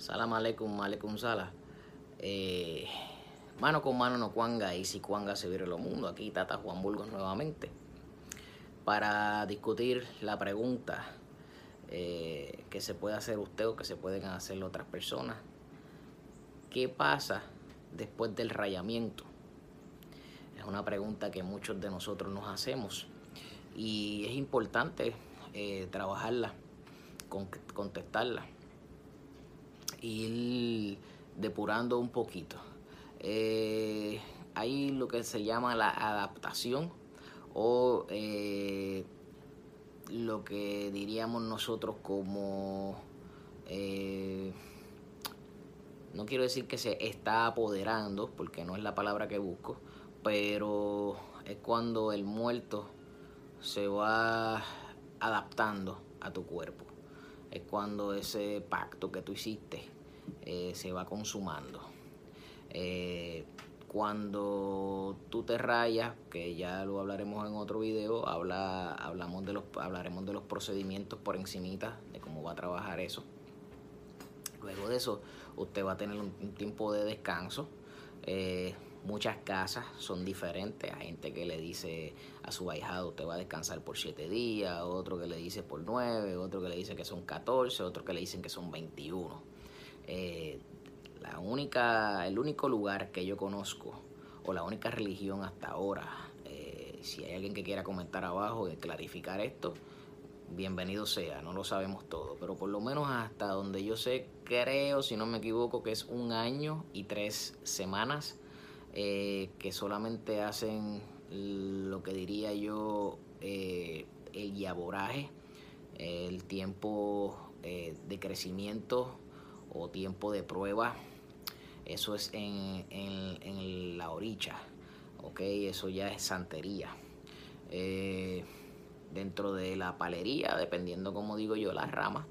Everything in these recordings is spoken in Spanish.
Salam aleikum, aleikum sala. Eh, mano con mano no cuanga y si cuanga se vire lo mundo. Aquí Tata Juan Burgos nuevamente para discutir la pregunta eh, que se puede hacer usted o que se pueden hacer otras personas. ¿Qué pasa después del rayamiento? Es una pregunta que muchos de nosotros nos hacemos y es importante eh, trabajarla, con, contestarla, ir depurando un poquito. Eh, hay lo que se llama la adaptación o eh, lo que diríamos nosotros como no quiero decir que se está apoderando porque no es la palabra que busco pero es cuando el muerto se va adaptando a tu cuerpo. Es cuando ese pacto que tú hiciste eh, se va consumando. Eh, cuando tú te rayas, que ya lo hablaremos en otro video, habla, hablamos de los, hablaremos de los procedimientos por encimita, de cómo va a trabajar eso. Luego de eso, usted va a tener un, tiempo de descanso. Eh, Muchas casas son diferentes. Hay gente que le dice a su ahijado, usted va a descansar por siete días, otro que le dice por nueve, otro que le dice que son 14, otro que le dicen que son 21. Eh, la única, el único lugar que yo conozco, o la única religión hasta ahora, eh, si hay alguien que quiera comentar abajo y clarificar esto, bienvenido sea, no lo sabemos todo, pero por lo menos hasta donde yo sé, creo, si no me equivoco, que es un año y tres semanas eh, que solamente hacen lo que diría yo eh, el yaboraje, el tiempo eh, de crecimiento o tiempo de prueba. Eso es en, en, la oricha, ¿ok? Eso ya es santería. dentro de la palería, dependiendo como digo yo, las ramas,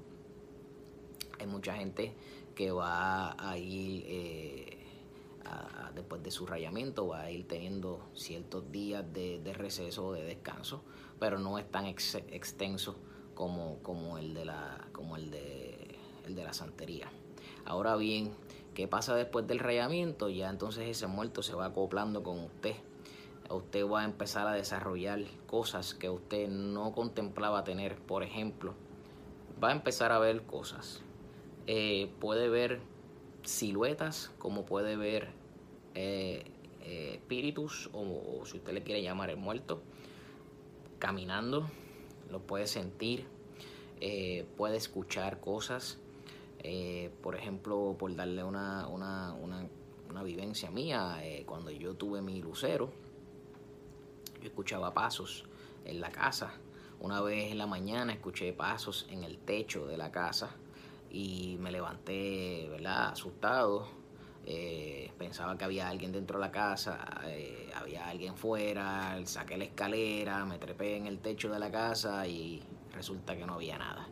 hay mucha gente que va a ir después de su rayamiento va a ir teniendo ciertos días de, receso o de descanso, pero no es tan extenso como, como, el de la, como el de, el de la santería. Ahora bien, ¿qué pasa después del rayamiento? Ya entonces ese muerto se va acoplando con usted. Usted va a empezar a desarrollar cosas que usted no contemplaba tener. Por ejemplo, va a empezar a ver cosas. Eh, puede ver siluetas, como puede ver eh, eh, espíritus o, si usted le quiere llamar el muerto, caminando, lo puede sentir, eh, puede escuchar cosas, por ejemplo, por darle una, una, una, vivencia mía, cuando yo tuve mi lucero, yo escuchaba pasos en la casa. Una vez en la mañana escuché pasos en el techo de la casa y me levanté, ¿verdad? Asustado eh, pensaba que había alguien dentro de la casa, eh, había alguien fuera, saqué la escalera, me trepé en el techo de la casa y resulta que no había nada.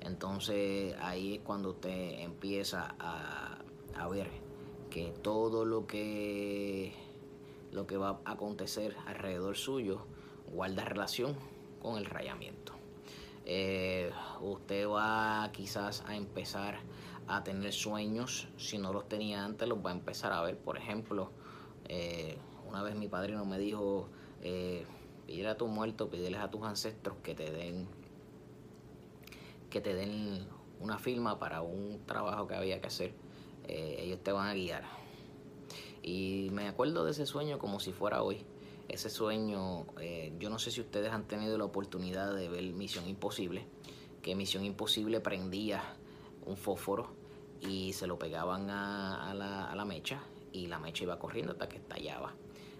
Entonces ahí es cuando usted empieza a, a ver que todo lo que, lo que va a acontecer alrededor suyo guarda relación con el rayamiento. Eh, usted va quizás a empezar a tener sueños, si no los tenía antes, los va a empezar a ver. Por ejemplo, eh, una vez mi padrino me dijo, eh, a tu muerto, pídeles a tus ancestros que te den que te den una firma para un trabajo que había que hacer. Eh, ellos te van a guiar. Y me acuerdo de ese sueño como si fuera hoy. Ese sueño, eh, yo no sé si ustedes han tenido la oportunidad de ver Misión Imposible, que Misión Imposible prendía un fósforo y se lo pegaban a, la, mecha y la mecha iba corriendo hasta que estallaba.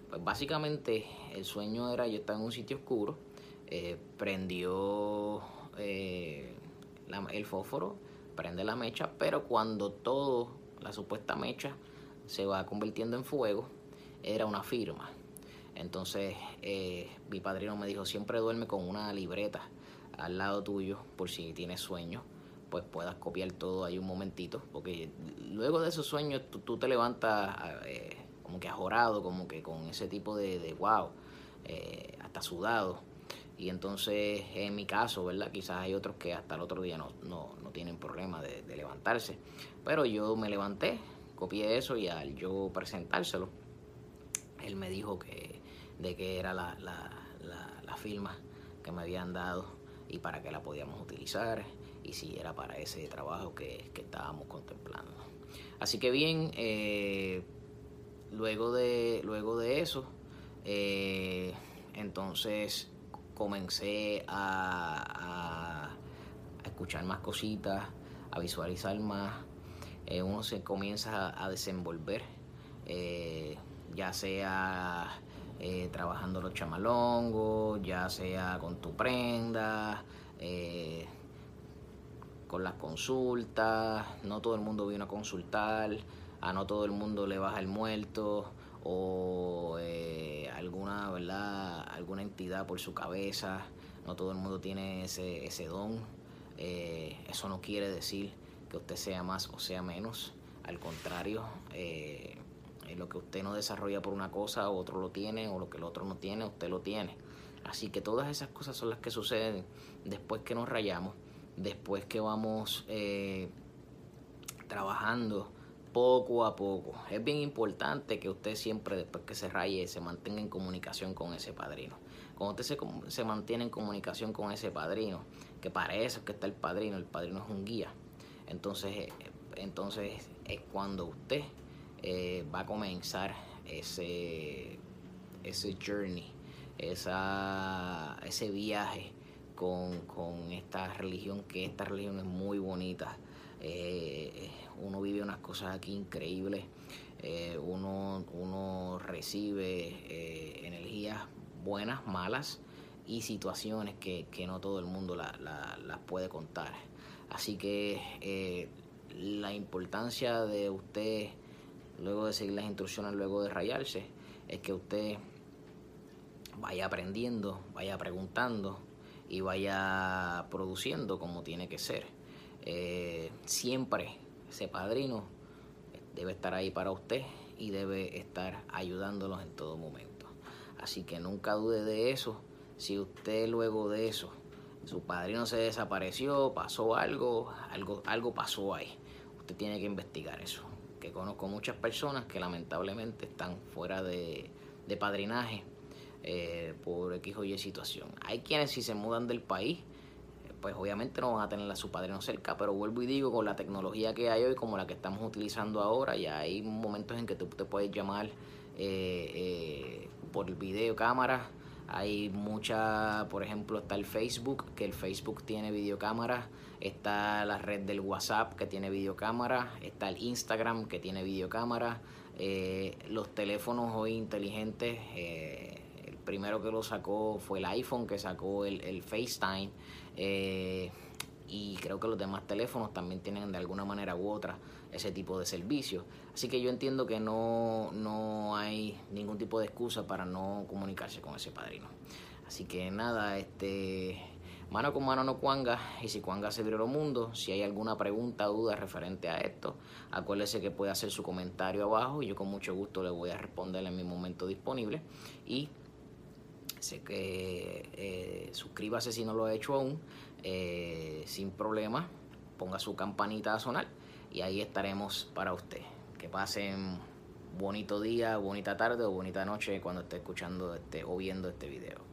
Pues básicamente el sueño era yo estaba en un sitio oscuro, eh, prendió eh, el fósforo, prende la mecha, pero cuando todo, la supuesta mecha, se va convirtiendo en fuego, era una firma. Entonces eh, mi padrino me dijo, siempre duerme con una libreta al lado tuyo por si tienes sueño pues puedas copiar todo ahí un momentito, porque luego de esos sueños tú, te levantas eh, como que ajorado, como que con ese tipo de, de wow, eh, hasta sudado, Y entonces, en mi caso, ¿verdad? Quizás hay otros que hasta el otro día no, no, tienen problema de, levantarse. Pero yo me levanté, copié eso y al yo presentárselo, él me dijo que de que era la, la, la, firma que me habían dado y para qué la podíamos utilizar y si era para ese trabajo que, que estábamos contemplando. Así que bien, eh, luego, de, luego de eso, eh, entonces comencé a, escuchar más cositas, a visualizar más. Eh, uno se comienza a, desenvolver, ya sea trabajando los chamalongos, ya sea con tu prenda, con las consultas. No todo el mundo viene a consultar, a no todo el mundo le baja el muerto o eh, alguna, ¿verdad? alguna entidad por su cabeza. No todo el mundo tiene ese, ese don. Eh, eso no quiere decir que usted sea más o sea menos. Al contrario, eh, lo que usted no desarrolla por una cosa, otro lo tiene, o lo que el otro no tiene, usted lo tiene. Así que todas esas cosas son las que suceden después que nos rayamos, después que vamos trabajando poco a poco. Es bien importante que usted siempre, después que se raye, se mantenga en comunicación con ese padrino. Cuando usted se, se mantiene en comunicación con ese padrino, que para eso es que está el padrino, el padrino es un guía. Entonces, eh, entonces es cuando usted eh, va a comenzar ese, ese journey, esa, ese viaje con, con esta religión, que esta religión es muy bonita. Eh, uno vive unas cosas aquí increíbles, eh, uno, uno recibe energías buenas, malas y situaciones que, no todo el mundo las puede contar. Así que la importancia de usted, luego de seguir las instrucciones, luego de rayarse, es que usted vaya aprendiendo, vaya preguntando y vaya produciendo como tiene que ser. siempre ese padrino debe estar ahí para usted y debe estar ayudándolos en todo momento. Así que nunca dude de eso. Si usted luego de eso, su padrino se desapareció, pasó algo, algo, algo pasó ahí. Usted tiene que investigar eso. Conozco muchas personas que lamentablemente están fuera de, padrinaje eh, por X o Y situación. Hay quienes si se mudan del país pues obviamente no van a tener a su padrino cerca, pero vuelvo y digo, con la tecnología que hay hoy, como la que estamos utilizando ahora, ya hay momentos en que tú te puedes llamar eh, eh, por videocámara. Hay mucha, por ejemplo, está el Facebook, que el Facebook tiene videocámara. Está la red del WhatsApp, que tiene videocámara. Está el Instagram, que tiene videocámara. Eh, los teléfonos hoy inteligentes, el primero que lo sacó fue el iPhone, que sacó el, el FaceTime. Eh, y creo que los demás teléfonos también tienen de alguna manera u otra ese tipo de servicio. Así que yo entiendo que no, no hay ningún tipo de excusa para no comunicarse con ese padrino. Así que nada, este mano con mano no cuanga y si cuanga se el mundo, si hay alguna pregunta o duda referente a esto, acuérdese que puede hacer su comentario abajo y yo con mucho gusto le voy a responder en mi momento disponible y Sé que eh, suscríbase si no lo ha hecho aún, eh, sin problema, ponga su campanita a sonar y ahí estaremos para usted. Que pasen bonito día, bonita tarde o bonita noche cuando esté escuchando este o viendo este video.